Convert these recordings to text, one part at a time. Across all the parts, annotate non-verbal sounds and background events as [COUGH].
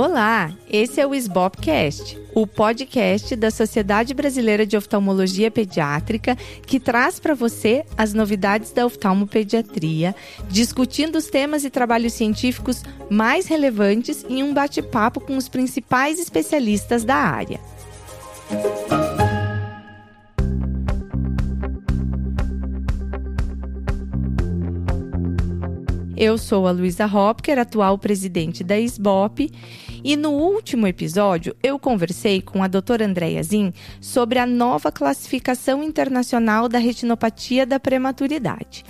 Olá, esse é o SBOPcast, o podcast da Sociedade Brasileira de Oftalmologia Pediátrica que traz para você as novidades da oftalmopediatria, discutindo os temas e trabalhos científicos mais relevantes em um bate-papo com os principais especialistas da área. Eu sou a Luísa Hopker, atual presidente da SBOP, e no último episódio eu conversei com a doutora Andréa Zin sobre a nova classificação internacional da retinopatia da prematuridade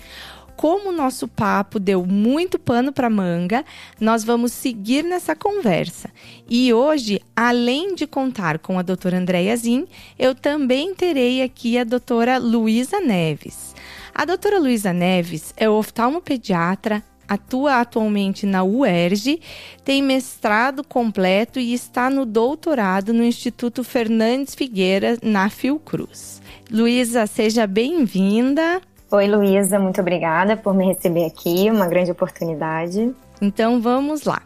como o nosso papo deu muito pano para manga, nós vamos seguir nessa conversa. E hoje, além de contar com a doutora Andréa Zin, eu também terei aqui a doutora Luísa Neves. A doutora Luísa Neves é oftalmopediatra, atua atualmente na UERJ, tem mestrado completo e está no doutorado no Instituto Fernandes Figueira, na Fiocruz. Luísa, seja bem-vinda. Oi, Luísa, muito obrigada por me receber aqui, uma grande oportunidade. Então vamos lá.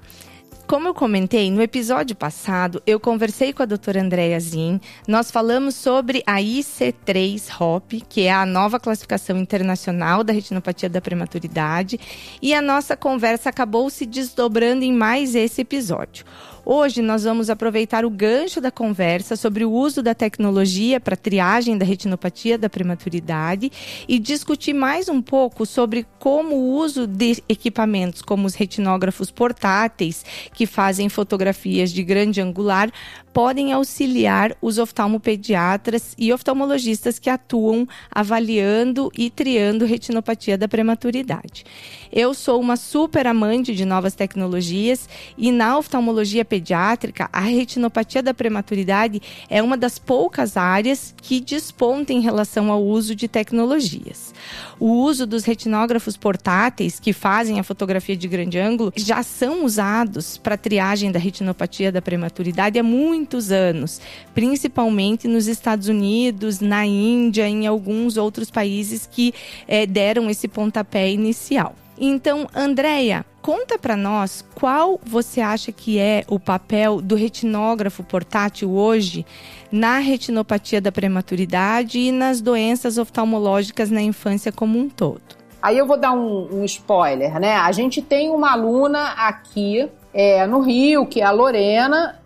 Como eu comentei, no episódio passado, eu conversei com a doutora Andréa Zin. Nós falamos sobre a IC3-HOP, que é a nova classificação internacional da retinopatia da prematuridade. E a nossa conversa acabou se desdobrando em mais esse episódio. Hoje nós vamos aproveitar o gancho da conversa sobre o uso da tecnologia para triagem da retinopatia da prematuridade e discutir mais um pouco sobre como o uso de equipamentos como os retinógrafos portáteis, que fazem fotografias de grande angular, podem auxiliar os oftalmopediatras e oftalmologistas que atuam avaliando e triando retinopatia da prematuridade. Eu sou uma super amante de novas tecnologias e na oftalmologia pediátrica, a retinopatia da prematuridade é uma das poucas áreas que desponta em relação ao uso de tecnologias. O uso dos retinógrafos portáteis que fazem a fotografia de grande ângulo já são usados para triagem da retinopatia da prematuridade há muitos anos, principalmente nos Estados Unidos, na Índia, em alguns outros países que é, deram esse pontapé inicial. Então, Andréia, conta para nós qual você acha que é o papel do retinógrafo portátil hoje na retinopatia da prematuridade e nas doenças oftalmológicas na infância como um todo. Aí eu vou dar um, um spoiler, né? A gente tem uma aluna aqui é, no Rio, que é a Lorena,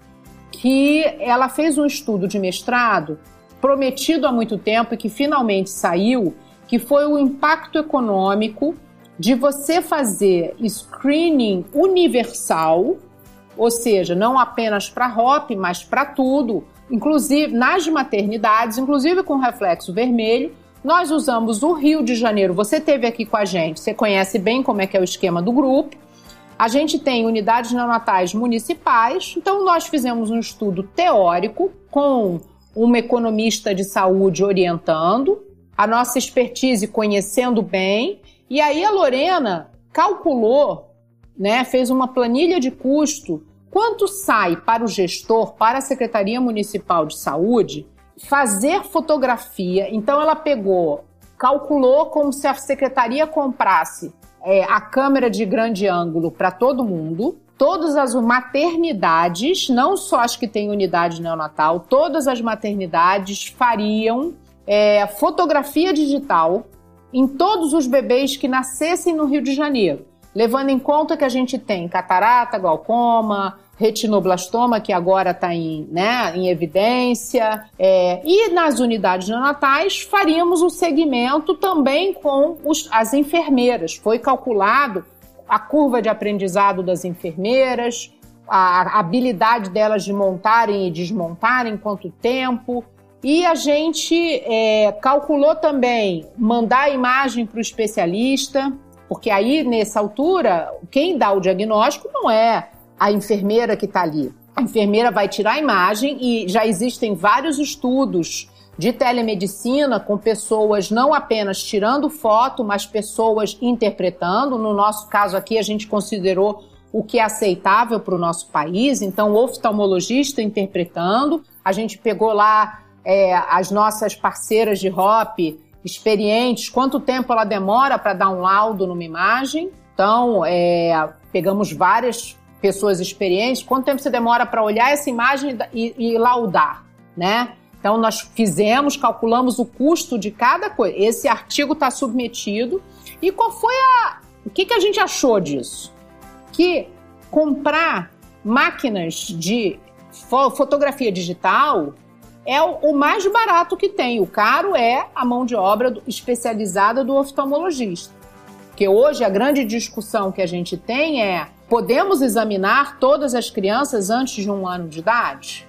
que ela fez um estudo de mestrado prometido há muito tempo e que finalmente saiu, que foi o impacto econômico de você fazer screening universal, ou seja, não apenas para HOP, mas para tudo, inclusive nas maternidades, inclusive com reflexo vermelho. Nós usamos o Rio de Janeiro. Você teve aqui com a gente, você conhece bem como é que é o esquema do grupo. A gente tem unidades neonatais municipais, então nós fizemos um estudo teórico com uma economista de saúde orientando, a nossa expertise conhecendo bem e aí a Lorena calculou, né, fez uma planilha de custo, quanto sai para o gestor, para a Secretaria Municipal de Saúde, fazer fotografia. Então ela pegou, calculou como se a secretaria comprasse é, a câmera de grande ângulo para todo mundo, todas as maternidades, não só as que têm unidade neonatal, todas as maternidades fariam é, fotografia digital em todos os bebês que nascessem no Rio de Janeiro, levando em conta que a gente tem catarata, glaucoma, retinoblastoma, que agora está em, né, em evidência, é, e nas unidades neonatais faríamos o segmento também com os, as enfermeiras. Foi calculado a curva de aprendizado das enfermeiras, a habilidade delas de montarem e desmontarem, quanto tempo, e a gente é, calculou também mandar a imagem para o especialista, porque aí, nessa altura, quem dá o diagnóstico não é a enfermeira que está ali. A enfermeira vai tirar a imagem e já existem vários estudos de telemedicina com pessoas não apenas tirando foto, mas pessoas interpretando. No nosso caso aqui, a gente considerou o que é aceitável para o nosso país, então, o oftalmologista interpretando. A gente pegou lá é, as nossas parceiras de HOP experientes, quanto tempo ela demora para dar um laudo numa imagem. Então, é, pegamos várias pessoas experientes, quanto tempo você demora para olhar essa imagem e, e laudar, né? Então, nós fizemos, calculamos o custo de cada coisa. Esse artigo está submetido. E qual foi a. O que, que a gente achou disso? Que comprar máquinas de fotografia digital é o mais barato que tem. O caro é a mão de obra especializada do oftalmologista. Porque hoje a grande discussão que a gente tem é: podemos examinar todas as crianças antes de um ano de idade?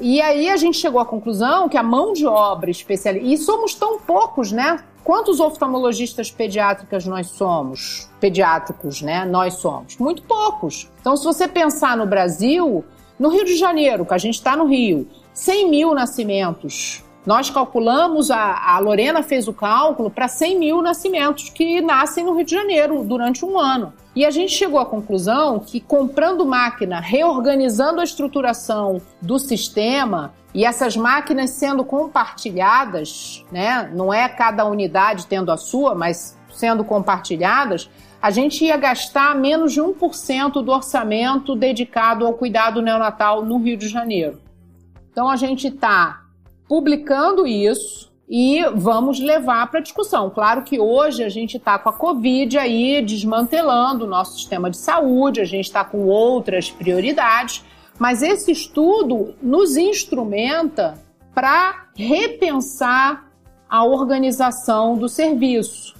E aí a gente chegou à conclusão que a mão de obra especializada. E somos tão poucos, né? Quantos oftalmologistas pediátricas nós somos? Pediátricos, né? Nós somos. Muito poucos. Então, se você pensar no Brasil, no Rio de Janeiro, que a gente está no Rio, 100 mil nascimentos nós calculamos, a, a Lorena fez o cálculo para 100 mil nascimentos que nascem no Rio de Janeiro durante um ano. E a gente chegou à conclusão que comprando máquina, reorganizando a estruturação do sistema e essas máquinas sendo compartilhadas, né? Não é cada unidade tendo a sua, mas sendo compartilhadas, a gente ia gastar menos de 1% do orçamento dedicado ao cuidado neonatal no Rio de Janeiro. Então a gente está publicando isso e vamos levar para discussão. Claro que hoje a gente está com a Covid aí desmantelando o nosso sistema de saúde, a gente está com outras prioridades, mas esse estudo nos instrumenta para repensar a organização do serviço.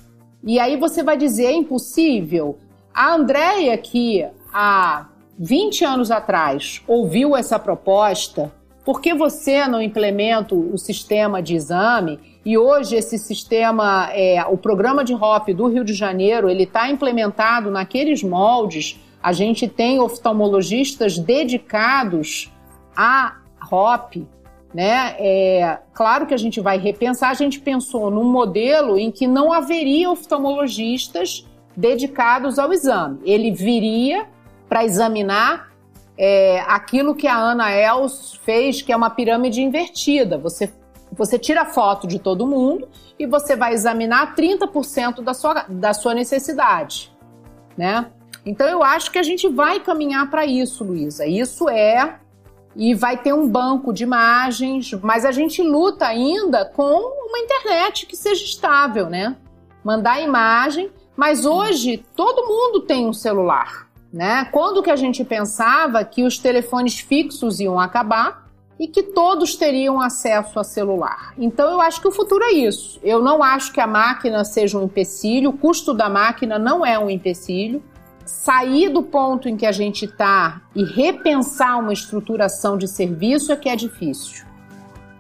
E aí você vai dizer, é impossível? A Andrea, que há 20 anos atrás ouviu essa proposta por que você não implementa o sistema de exame? E hoje esse sistema, é, o programa de HOP do Rio de Janeiro, ele está implementado naqueles moldes. A gente tem oftalmologistas dedicados a HOP, né? É, claro que a gente vai repensar. A gente pensou num modelo em que não haveria oftalmologistas dedicados ao exame. Ele viria para examinar é, aquilo que a Ana Els fez, que é uma pirâmide invertida. Você, você tira foto de todo mundo e você vai examinar 30% da sua, da sua necessidade, né? Então eu acho que a gente vai caminhar para isso, Luísa. Isso é e vai ter um banco de imagens, mas a gente luta ainda com uma internet que seja estável, né? Mandar imagem, mas hoje todo mundo tem um celular. Né? Quando que a gente pensava que os telefones fixos iam acabar e que todos teriam acesso a celular? Então eu acho que o futuro é isso. Eu não acho que a máquina seja um empecilho, o custo da máquina não é um empecilho. Sair do ponto em que a gente está e repensar uma estruturação de serviço é que é difícil.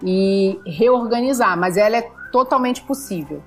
E reorganizar, mas ela é totalmente possível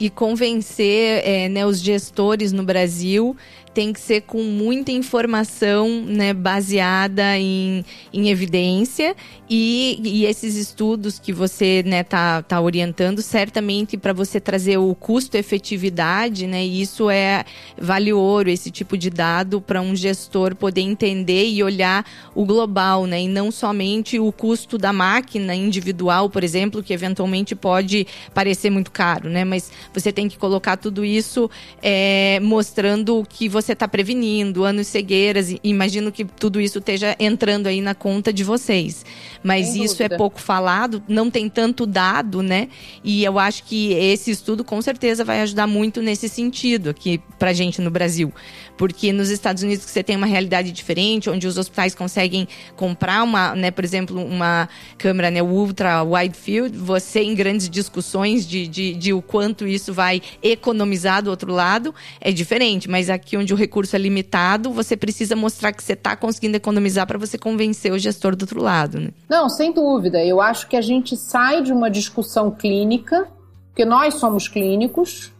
e convencer é, né, os gestores no Brasil tem que ser com muita informação né, baseada em, em evidência. E, e esses estudos que você está né, tá, tá orientando certamente para você trazer o custo-efetividade, né, isso é vale ouro, esse tipo de dado para um gestor poder entender e olhar o global, né, e não somente o custo da máquina individual, por exemplo, que eventualmente pode parecer muito caro, né, mas você tem que colocar tudo isso é, mostrando que você você está prevenindo, anos cegueiras. Imagino que tudo isso esteja entrando aí na conta de vocês. Mas Sem isso é dúvida. é pouco falado, não tem tanto dado, né? E eu acho que esse estudo com certeza vai ajudar muito nesse sentido aqui pra gente no Brasil. Porque nos Estados Unidos você tem uma realidade diferente, onde os hospitais conseguem comprar uma, né, por exemplo, uma câmera né, ultra wide field, você em grandes discussões de, de, de o quanto isso vai economizar do outro lado, é diferente. Mas aqui onde o recurso é limitado, você precisa mostrar que você está conseguindo economizar para você convencer o gestor do outro lado. Né? Não, sem dúvida. Eu acho que a gente sai de uma discussão clínica, porque nós somos clínicos,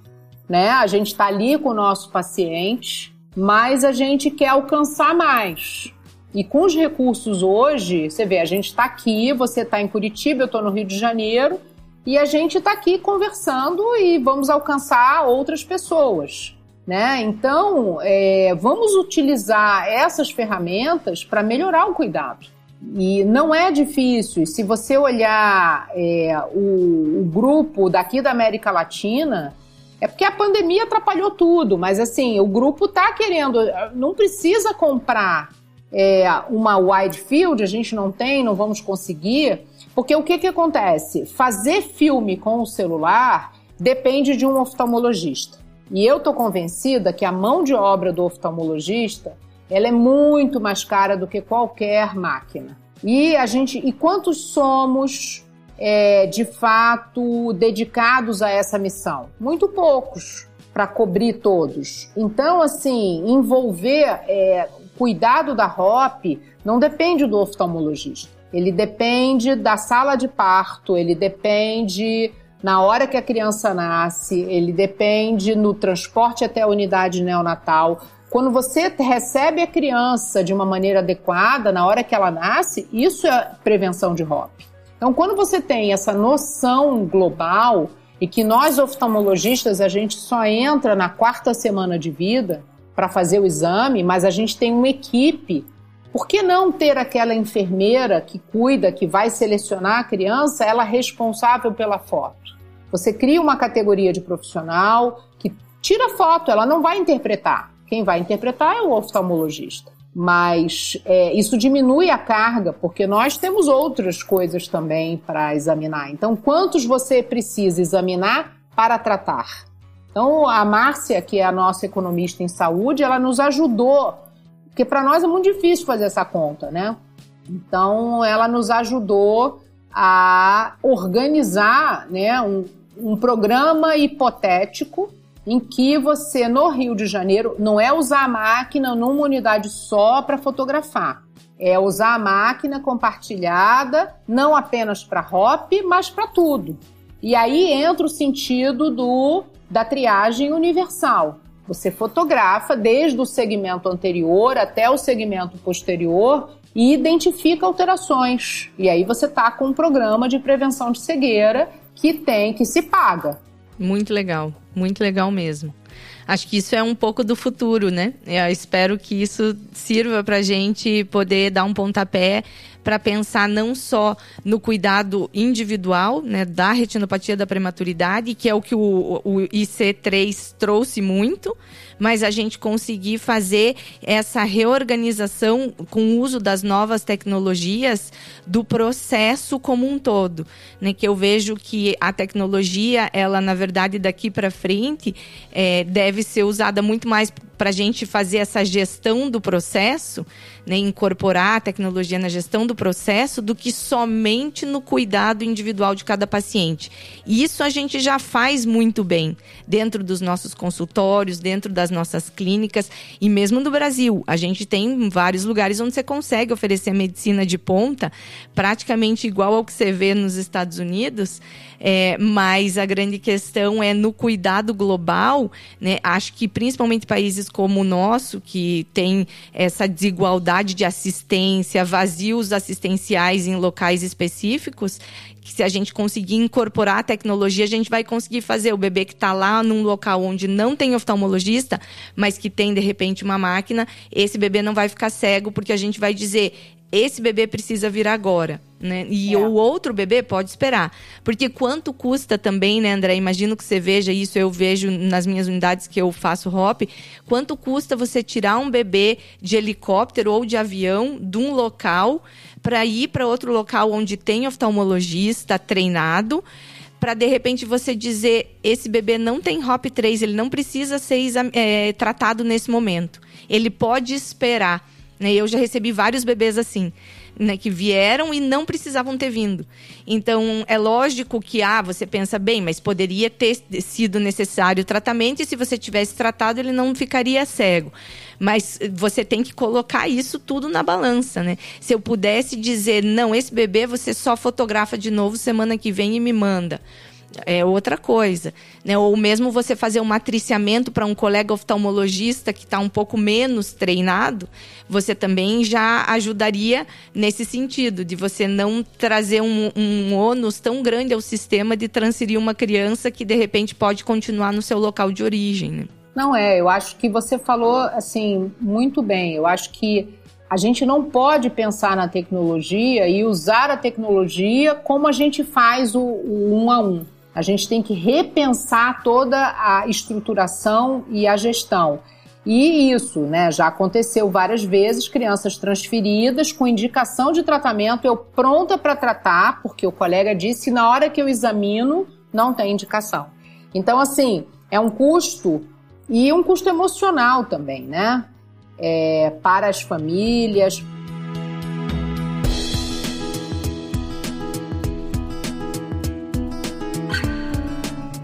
né? A gente está ali com o nosso paciente mas a gente quer alcançar mais. E com os recursos hoje, você vê, a gente está aqui, você está em Curitiba, eu estou no Rio de Janeiro, e a gente está aqui conversando e vamos alcançar outras pessoas. Né? Então, é, vamos utilizar essas ferramentas para melhorar o cuidado. E não é difícil. Se você olhar é, o, o grupo daqui da América Latina, é porque a pandemia atrapalhou tudo, mas assim, o grupo tá querendo, não precisa comprar é, uma wide field, a gente não tem, não vamos conseguir. Porque o que, que acontece? Fazer filme com o celular depende de um oftalmologista. E eu estou convencida que a mão de obra do oftalmologista ela é muito mais cara do que qualquer máquina. E a gente, e quantos somos é, de fato dedicados a essa missão? Muito poucos para cobrir todos. Então, assim, envolver é, cuidado da ROP não depende do oftalmologista. Ele depende da sala de parto, ele depende na hora que a criança nasce, ele depende no transporte até a unidade neonatal. Quando você recebe a criança de uma maneira adequada, na hora que ela nasce, isso é prevenção de ROP. Então, quando você tem essa noção global e que nós oftalmologistas a gente só entra na quarta semana de vida para fazer o exame, mas a gente tem uma equipe por que não ter aquela enfermeira que cuida, que vai selecionar a criança, ela responsável pela foto? Você cria uma categoria de profissional que tira foto, ela não vai interpretar. Quem vai interpretar é o oftalmologista. Mas é, isso diminui a carga, porque nós temos outras coisas também para examinar. Então, quantos você precisa examinar para tratar? Então, a Márcia, que é a nossa economista em saúde, ela nos ajudou porque para nós é muito difícil fazer essa conta, né? Então, ela nos ajudou a organizar né, um, um programa hipotético em que você, no Rio de Janeiro, não é usar a máquina numa unidade só para fotografar. É usar a máquina compartilhada, não apenas para HOP, mas para tudo. E aí entra o sentido do, da triagem universal. Você fotografa desde o segmento anterior até o segmento posterior e identifica alterações. E aí você tá com um programa de prevenção de cegueira que tem que se paga. Muito legal, muito legal mesmo. Acho que isso é um pouco do futuro, né? Eu espero que isso sirva para a gente poder dar um pontapé para pensar não só no cuidado individual né, da retinopatia da prematuridade, que é o que o, o IC3 trouxe muito, mas a gente conseguir fazer essa reorganização com o uso das novas tecnologias do processo como um todo, né? Que eu vejo que a tecnologia, ela na verdade daqui para frente é, deve ser usada muito mais para a gente fazer essa gestão do processo, né, incorporar a tecnologia na gestão do processo, do que somente no cuidado individual de cada paciente. E isso a gente já faz muito bem dentro dos nossos consultórios, dentro das nossas clínicas e mesmo no Brasil. A gente tem vários lugares onde você consegue oferecer medicina de ponta, praticamente igual ao que você vê nos Estados Unidos. É, mas a grande questão é no cuidado global, né? Acho que principalmente países como o nosso, que tem essa desigualdade de assistência, vazios assistenciais em locais específicos, que se a gente conseguir incorporar a tecnologia, a gente vai conseguir fazer. O bebê que está lá num local onde não tem oftalmologista, mas que tem de repente uma máquina, esse bebê não vai ficar cego, porque a gente vai dizer esse bebê precisa vir agora. Né? E é. o outro bebê pode esperar. Porque quanto custa também, né, André? Imagino que você veja isso, eu vejo nas minhas unidades que eu faço hop. Quanto custa você tirar um bebê de helicóptero ou de avião de um local para ir para outro local onde tem oftalmologista treinado? para de repente você dizer esse bebê não tem HOP 3, ele não precisa ser é, tratado nesse momento. Ele pode esperar. Né? Eu já recebi vários bebês assim né, que vieram e não precisavam ter vindo. Então, é lógico que, ah, você pensa, bem, mas poderia ter sido necessário o tratamento e se você tivesse tratado, ele não ficaria cego. Mas você tem que colocar isso tudo na balança, né? Se eu pudesse dizer, não, esse bebê você só fotografa de novo semana que vem e me manda é outra coisa. Né? Ou mesmo você fazer um matriciamento para um colega oftalmologista que está um pouco menos treinado, você também já ajudaria nesse sentido, de você não trazer um, um ônus tão grande ao sistema de transferir uma criança que de repente pode continuar no seu local de origem. Né? Não é, eu acho que você falou assim muito bem. Eu acho que a gente não pode pensar na tecnologia e usar a tecnologia como a gente faz o, o um a um. A gente tem que repensar toda a estruturação e a gestão. E isso, né, já aconteceu várias vezes, crianças transferidas com indicação de tratamento, eu pronta para tratar, porque o colega disse, na hora que eu examino, não tem indicação. Então, assim, é um custo e um custo emocional também, né? É, para as famílias,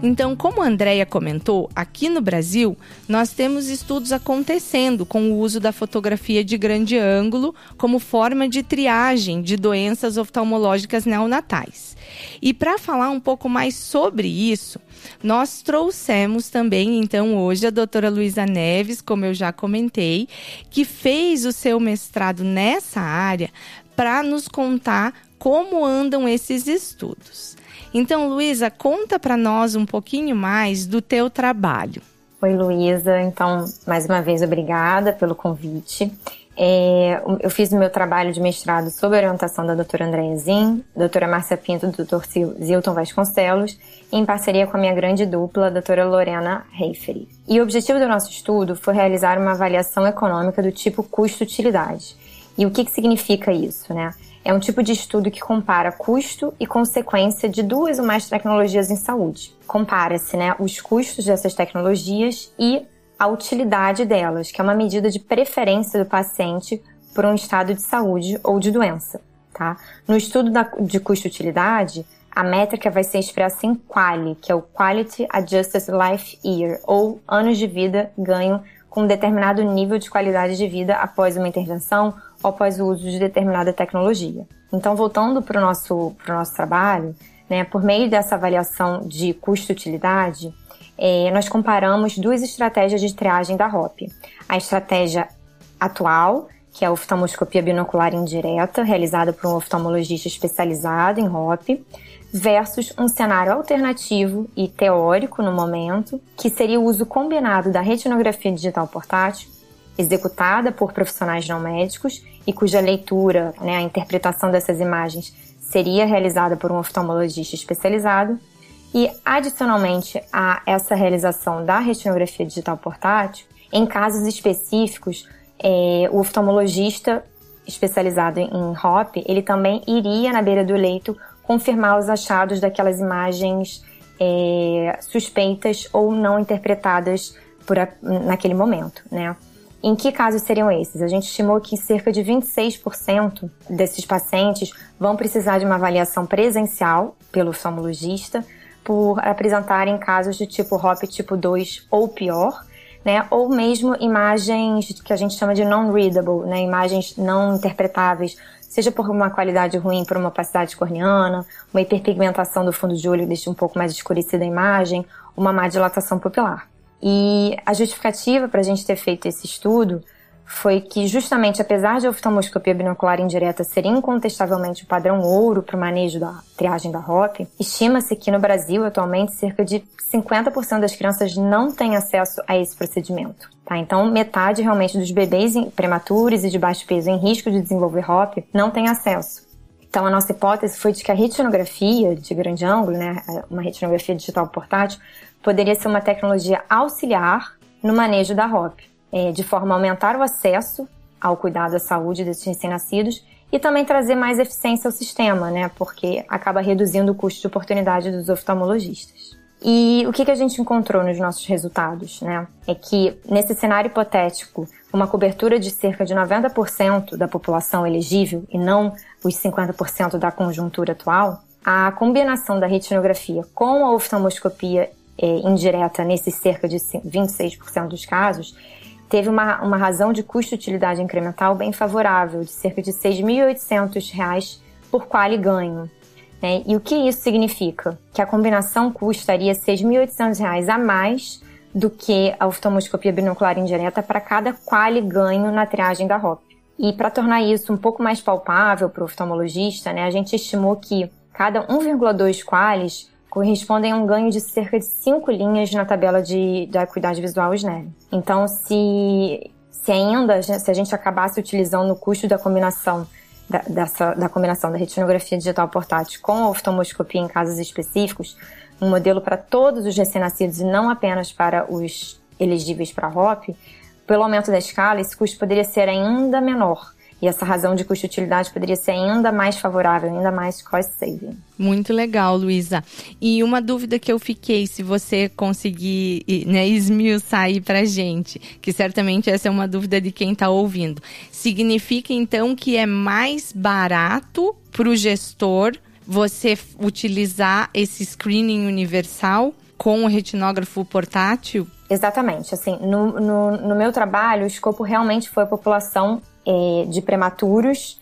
Então, como a Andrea comentou, aqui no Brasil, nós temos estudos acontecendo com o uso da fotografia de grande ângulo como forma de triagem de doenças oftalmológicas neonatais. E para falar um pouco mais sobre isso, nós trouxemos também, então, hoje a doutora Luísa Neves, como eu já comentei, que fez o seu mestrado nessa área para nos contar como andam esses estudos. Então, Luísa, conta para nós um pouquinho mais do teu trabalho. Oi, Luísa. Então, mais uma vez, obrigada pelo convite. É, eu fiz o meu trabalho de mestrado sob orientação da doutora Andréa Zin, doutora Márcia Pinto, do doutor Zilton Vasconcelos, em parceria com a minha grande dupla, a doutora Lorena Reiferi. E o objetivo do nosso estudo foi realizar uma avaliação econômica do tipo custo-utilidade. E o que, que significa isso, né? É um tipo de estudo que compara custo e consequência de duas ou mais tecnologias em saúde. Compara-se né, os custos dessas tecnologias e a utilidade delas, que é uma medida de preferência do paciente por um estado de saúde ou de doença. Tá? No estudo da, de custo-utilidade, a métrica vai ser expressa em QALY, que é o Quality Adjusted Life Year, ou anos de vida ganho com um determinado nível de qualidade de vida após uma intervenção após o uso de determinada tecnologia. Então, voltando para o nosso, nosso trabalho, né, por meio dessa avaliação de custo-utilidade, é, nós comparamos duas estratégias de triagem da ROP. A estratégia atual, que é a oftalmoscopia binocular indireta, realizada por um oftalmologista especializado em ROP, versus um cenário alternativo e teórico no momento, que seria o uso combinado da retinografia digital portátil, executada por profissionais não médicos e cuja leitura, né, a interpretação dessas imagens seria realizada por um oftalmologista especializado, e adicionalmente a essa realização da retinografia digital portátil, em casos específicos, é, o oftalmologista especializado em HOP, ele também iria na beira do leito confirmar os achados daquelas imagens é, suspeitas ou não interpretadas por a, naquele momento, né? Em que casos seriam esses? A gente estimou que cerca de 26% desses pacientes vão precisar de uma avaliação presencial pelo oftalmologista por apresentarem casos de tipo HOP tipo 2 ou pior, né? Ou mesmo imagens que a gente chama de non-readable, né? Imagens não interpretáveis, seja por uma qualidade ruim, por uma opacidade corneana, uma hiperpigmentação do fundo de olho deixa um pouco mais escurecida a imagem, uma má dilatação pupilar. E a justificativa para a gente ter feito esse estudo foi que, justamente, apesar de a oftalmoscopia binocular indireta ser incontestavelmente o padrão ouro para o manejo da triagem da ROP, estima-se que no Brasil, atualmente, cerca de 50% das crianças não têm acesso a esse procedimento. Tá? Então, metade realmente dos bebês prematuros e de baixo peso em risco de desenvolver HOP não tem acesso. Então, a nossa hipótese foi de que a retinografia de grande ângulo, né, uma retinografia digital portátil, poderia ser uma tecnologia auxiliar no manejo da HOP, é, de forma a aumentar o acesso ao cuidado à saúde desses recém-nascidos e também trazer mais eficiência ao sistema, né, porque acaba reduzindo o custo de oportunidade dos oftalmologistas. E o que, que a gente encontrou nos nossos resultados, né? É que nesse cenário hipotético, uma cobertura de cerca de 90% da população elegível e não os 50% da conjuntura atual, a combinação da retinografia com a oftalmoscopia é, indireta nesses cerca de 26% dos casos teve uma, uma razão de custo-utilidade incremental bem favorável, de cerca de R$ 6.800 por quale ganho. Né? E o que isso significa? Que a combinação custaria R$ 6.800 a mais do que a oftalmoscopia binocular indireta para cada quali ganho na triagem da ROP. E para tornar isso um pouco mais palpável para o oftalmologista, né, a gente estimou que cada 1,2 qualis correspondem a um ganho de cerca de 5 linhas na tabela de, da acuidade visual SNEL. Então, se, se ainda, se a gente acabasse utilizando o custo da combinação da, dessa, da combinação da retinografia digital portátil com a oftalmoscopia em casos específicos, um modelo para todos os recém-nascidos e não apenas para os elegíveis para ROP, pelo aumento da escala, esse custo poderia ser ainda menor. E essa razão de custo-utilidade poderia ser ainda mais favorável, ainda mais cost saving. Muito legal, Luísa. E uma dúvida que eu fiquei, se você conseguir né, esmiuçar aí pra gente, que certamente essa é uma dúvida de quem está ouvindo. Significa então que é mais barato para o gestor você utilizar esse screening universal com o retinógrafo portátil? Exatamente. Assim, no, no, no meu trabalho, o escopo realmente foi a população é, de prematuros,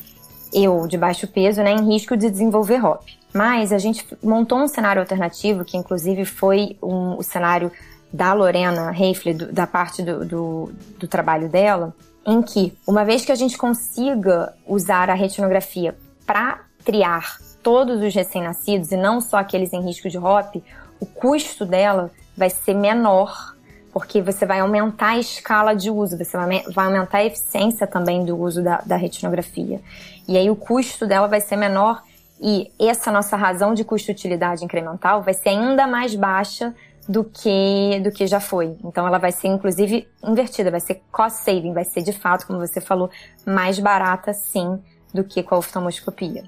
eu de baixo peso, né, em risco de desenvolver ROP. Mas a gente montou um cenário alternativo, que inclusive foi um, o cenário da Lorena Reifle, da parte do, do, do trabalho dela, em que, uma vez que a gente consiga usar a retinografia para triar todos os recém-nascidos e não só aqueles em risco de ROP, o custo dela vai ser menor porque você vai aumentar a escala de uso, você vai, aumentar a eficiência também do uso da, da retinografia. E aí o custo dela vai ser menor e essa nossa razão de custo-utilidade incremental vai ser ainda mais baixa do que do que já foi. Então ela vai ser inclusive invertida, vai ser cost saving, vai ser de fato, como você falou, mais barata sim do que com a oftalmoscopia.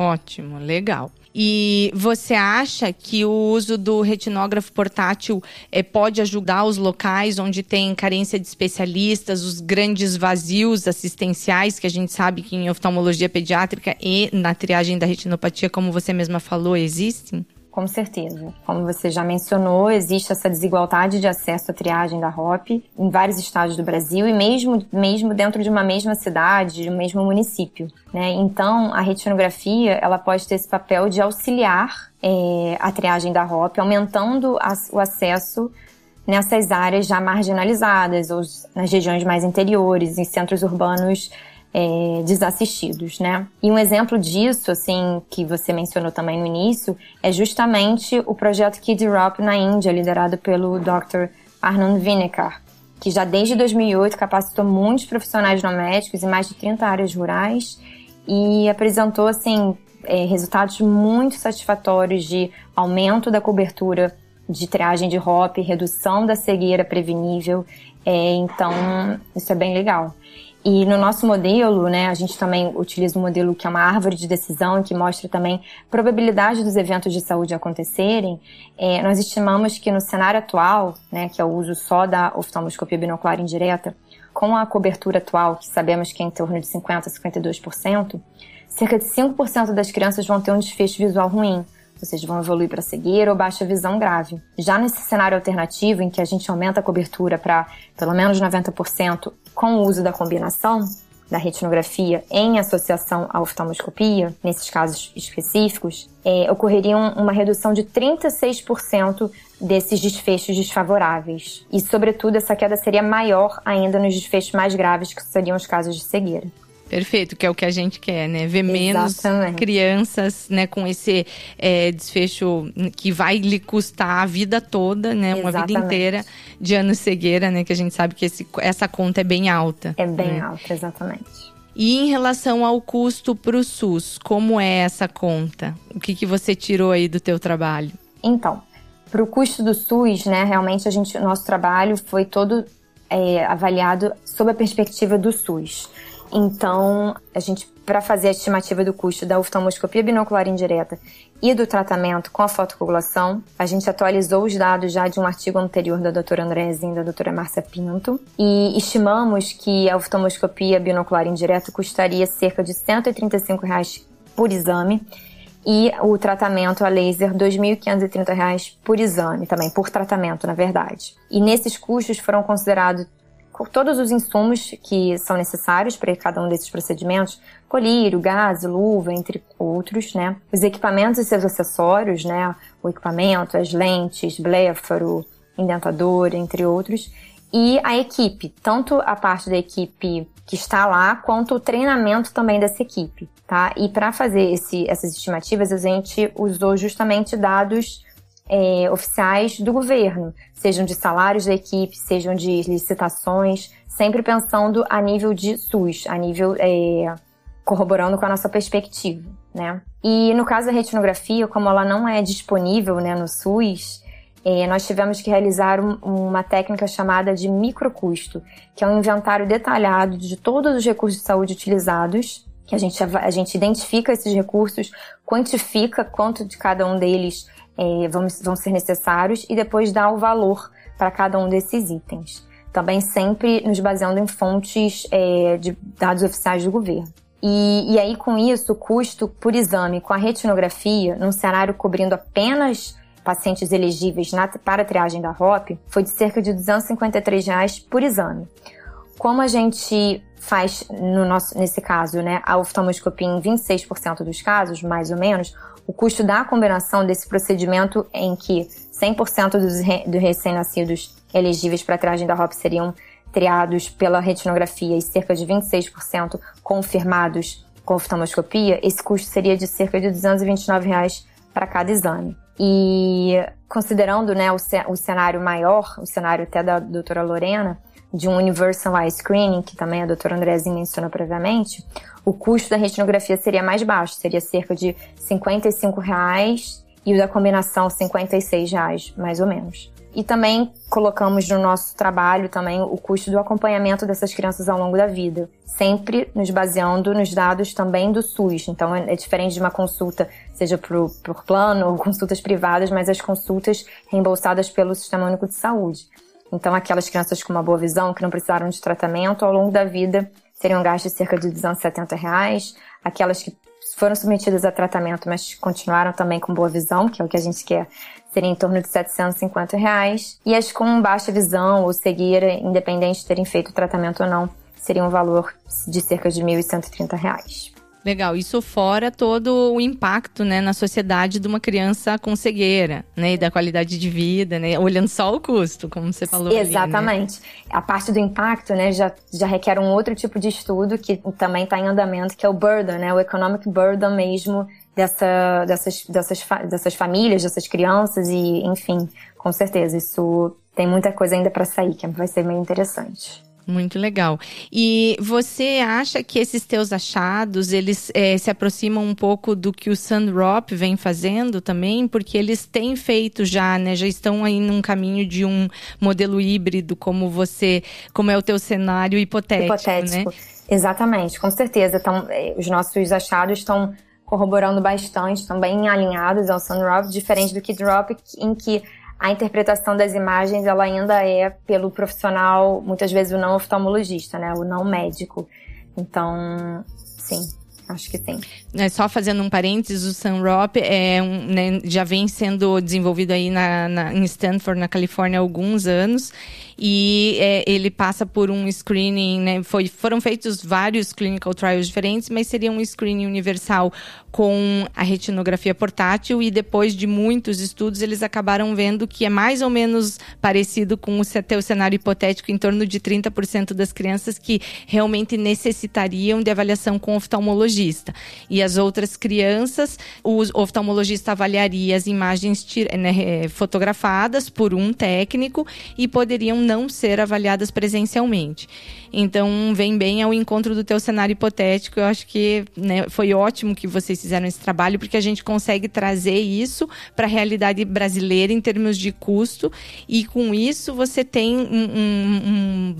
Ótimo, legal. E você acha que o uso do retinógrafo portátil é, pode ajudar os locais onde tem carência de especialistas, os grandes vazios assistenciais que a gente sabe que em oftalmologia pediátrica e na triagem da retinopatia, como você mesma falou, existem? Com certeza. Como você já mencionou, existe essa desigualdade de acesso à triagem da ROP em vários estados do Brasil e mesmo, mesmo dentro de uma mesma cidade, de um mesmo município. Né? Então, a retinografia ela pode ter esse papel de auxiliar é, a triagem da ROP, aumentando a, o acesso nessas áreas já marginalizadas, ou nas regiões mais interiores, em centros urbanos é, desassistidos, né? E um exemplo disso, assim, que você mencionou também no início, é justamente o projeto Kid Rock na Índia, liderado pelo Dr. Arnand Vinekar, que já desde 2008 capacitou muitos profissionais domésticos em mais de 30 áreas rurais e apresentou, assim, é, resultados muito satisfatórios de aumento da cobertura de triagem de HOP, redução da cegueira prevenível. É, então, isso é bem legal. E no nosso modelo, né, a gente também utiliza um modelo que é uma árvore de decisão, que mostra também probabilidade dos eventos de saúde acontecerem. É, nós estimamos que no cenário atual, né, que é o uso só da oftalmoscopia binocular indireta, com a cobertura atual, que sabemos que é em torno de 50% a 52%, cerca de 5% das crianças vão ter um desfecho visual ruim, seja, vão evoluir para cegueira ou baixa visão grave. Já nesse cenário alternativo, em que a gente aumenta a cobertura para pelo menos 90% com o uso da combinação da retinografia em associação à oftalmoscopia, nesses casos específicos, é, ocorreria uma redução de 36% desses desfechos desfavoráveis. E, sobretudo, essa queda seria maior ainda nos desfechos mais graves, que seriam os casos de cegueira. Perfeito, que é o que a gente quer, né? Ver menos Exatamente. crianças, né, com esse é, desfecho que vai lhe custar a vida toda, né? Uma Exatamente. vida inteira de anos cegueira, né? Que a gente sabe que esse, essa conta é bem alta. É bem né? alta, exatamente. E em relação ao custo para o SUS, como é essa conta? O que, que você tirou aí do teu trabalho? Então, para o custo do SUS, né? Realmente a gente, nosso trabalho foi todo é, avaliado sob a perspectiva do SUS. Então, a gente, para fazer a estimativa do custo da oftalmoscopia binocular indireta e do tratamento com a fotocoagulação, a gente atualizou os dados já de um artigo anterior da doutora Andrézinha e da doutora Márcia Pinto e estimamos que a oftalmoscopia binocular indireta custaria cerca de 135 reais por exame e o tratamento a laser R$ 2.530 por exame, também por tratamento, na verdade. E nesses custos foram considerados todos os insumos que são necessários para cada um desses procedimentos, colírio, gás, luva, entre outros, né? Os equipamentos e seus acessórios, né? O equipamento, as lentes, bléfaro, indentador, entre outros. E a equipe, tanto a parte da equipe que está lá, quanto o treinamento também dessa equipe, tá? E para fazer esse, essas estimativas, a gente usou justamente dados é, oficiais do governo, sejam de salários da equipe, sejam de licitações, sempre pensando a nível de SUS, a nível é, corroborando com a nossa perspectiva, né? E no caso da retinografia, como ela não é disponível né, no SUS, é, nós tivemos que realizar um, uma técnica chamada de microcusto, que é um inventário detalhado de todos os recursos de saúde utilizados, que a gente, a gente identifica esses recursos, quantifica quanto de cada um deles é, vão, vão ser necessários e depois dá o valor para cada um desses itens. Também sempre nos baseando em fontes é, de dados oficiais do governo. E, e aí, com isso, o custo por exame com a retinografia, num cenário cobrindo apenas pacientes elegíveis na, para a triagem da ROP, foi de cerca de 253 reais por exame. Como a gente faz, no nosso, nesse caso, né, a oftalmoscopia em 26% dos casos, mais ou menos, o custo da combinação desse procedimento em que 100% dos, re, dos recém-nascidos elegíveis para a triagem da ROP seriam triados pela retinografia e cerca de 26% confirmados com oftalmoscopia, esse custo seria de cerca de 229 reais para cada exame. E considerando né, o, o cenário maior, o cenário até da doutora Lorena, de um Universal Eye Screening, que também a doutora Andrezinha mencionou previamente, o custo da retinografia seria mais baixo, seria cerca de 55 reais e o da combinação 56 reais, mais ou menos. E também colocamos no nosso trabalho também o custo do acompanhamento dessas crianças ao longo da vida, sempre nos baseando nos dados também do SUS. Então é, é diferente de uma consulta, seja por, por plano ou consultas privadas, mas as consultas reembolsadas pelo Sistema Único de Saúde. Então aquelas crianças com uma boa visão, que não precisaram de tratamento, ao longo da vida seriam gastos de cerca de 270 reais. Aquelas que foram submetidas a tratamento, mas continuaram também com boa visão, que é o que a gente quer, seria em torno de 750 reais. E as com baixa visão ou cegueira, independente de terem feito tratamento ou não, seria um valor de cerca de 1.130 reais. Legal, isso fora todo o impacto, né, na sociedade de uma criança com cegueira, né, e da qualidade de vida, né, olhando só o custo, como você falou. Exatamente. Ali, né? A parte do impacto, né, já, já requer um outro tipo de estudo que também está em andamento, que é o burden, né, o economic burden mesmo dessa, dessas, dessas, dessas famílias, dessas crianças e, enfim, com certeza isso tem muita coisa ainda para sair, que vai ser meio interessante. Muito legal. E você acha que esses teus achados, eles é, se aproximam um pouco do que o Sandrop vem fazendo também? Porque eles têm feito já, né? Já estão aí num caminho de um modelo híbrido, como você, como é o teu cenário hipotético, hipotético. né? Exatamente, com certeza. Então, os nossos achados estão corroborando bastante, também alinhados ao Sandrop, diferente do Kidrop, em que a interpretação das imagens ela ainda é pelo profissional, muitas vezes o não oftalmologista, né, o não médico. Então, sim, acho que sim. É, só fazendo um parênteses, o Sunrop é um, né, já vem sendo desenvolvido aí na, na, em Stanford, na Califórnia, há alguns anos e é, ele passa por um screening, né? Foi, foram feitos vários clinical trials diferentes, mas seria um screening universal com a retinografia portátil e depois de muitos estudos eles acabaram vendo que é mais ou menos parecido com o teu cenário hipotético em torno de 30% das crianças que realmente necessitariam de avaliação com oftalmologista. E as outras crianças, o oftalmologista avaliaria as imagens né, fotografadas por um técnico e poderiam não ser avaliadas presencialmente. Então, vem bem ao encontro do teu cenário hipotético. Eu acho que né, foi ótimo que vocês fizeram esse trabalho, porque a gente consegue trazer isso para a realidade brasileira em termos de custo. E com isso, você tem um, um,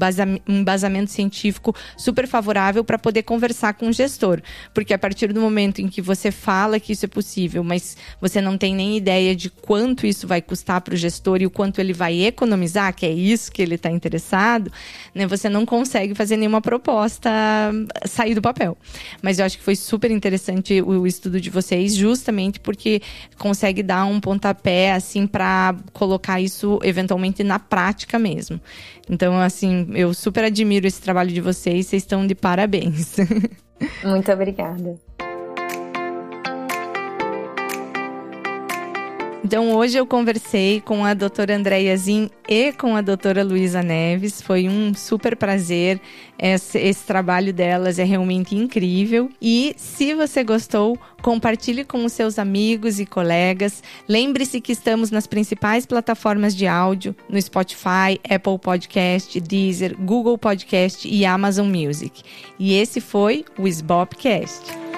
um embasamento científico super favorável para poder conversar com o gestor. Porque a partir do momento em que você fala que isso é possível, mas você não tem nem ideia de quanto isso vai custar para o gestor e o quanto ele vai economizar, que é isso que ele está interessado, né, você não consegue consegue fazer nenhuma proposta sair do papel. Mas eu acho que foi super interessante o, o estudo de vocês, justamente porque consegue dar um pontapé, assim, para colocar isso eventualmente na prática mesmo. Então, assim, eu super admiro esse trabalho de vocês, vocês estão de parabéns. [LAUGHS] Muito obrigada. Então hoje eu conversei com a doutora Andréia Zin e com a doutora Luísa Neves. Foi um super prazer. Esse, esse, trabalho delas é realmente incrível. E se você gostou, compartilhe com os seus amigos e colegas. Lembre-se que estamos nas principais plataformas de áudio, no Spotify, Apple Podcast, Deezer, Google Podcast e Amazon Music. E esse foi o Sbopcast.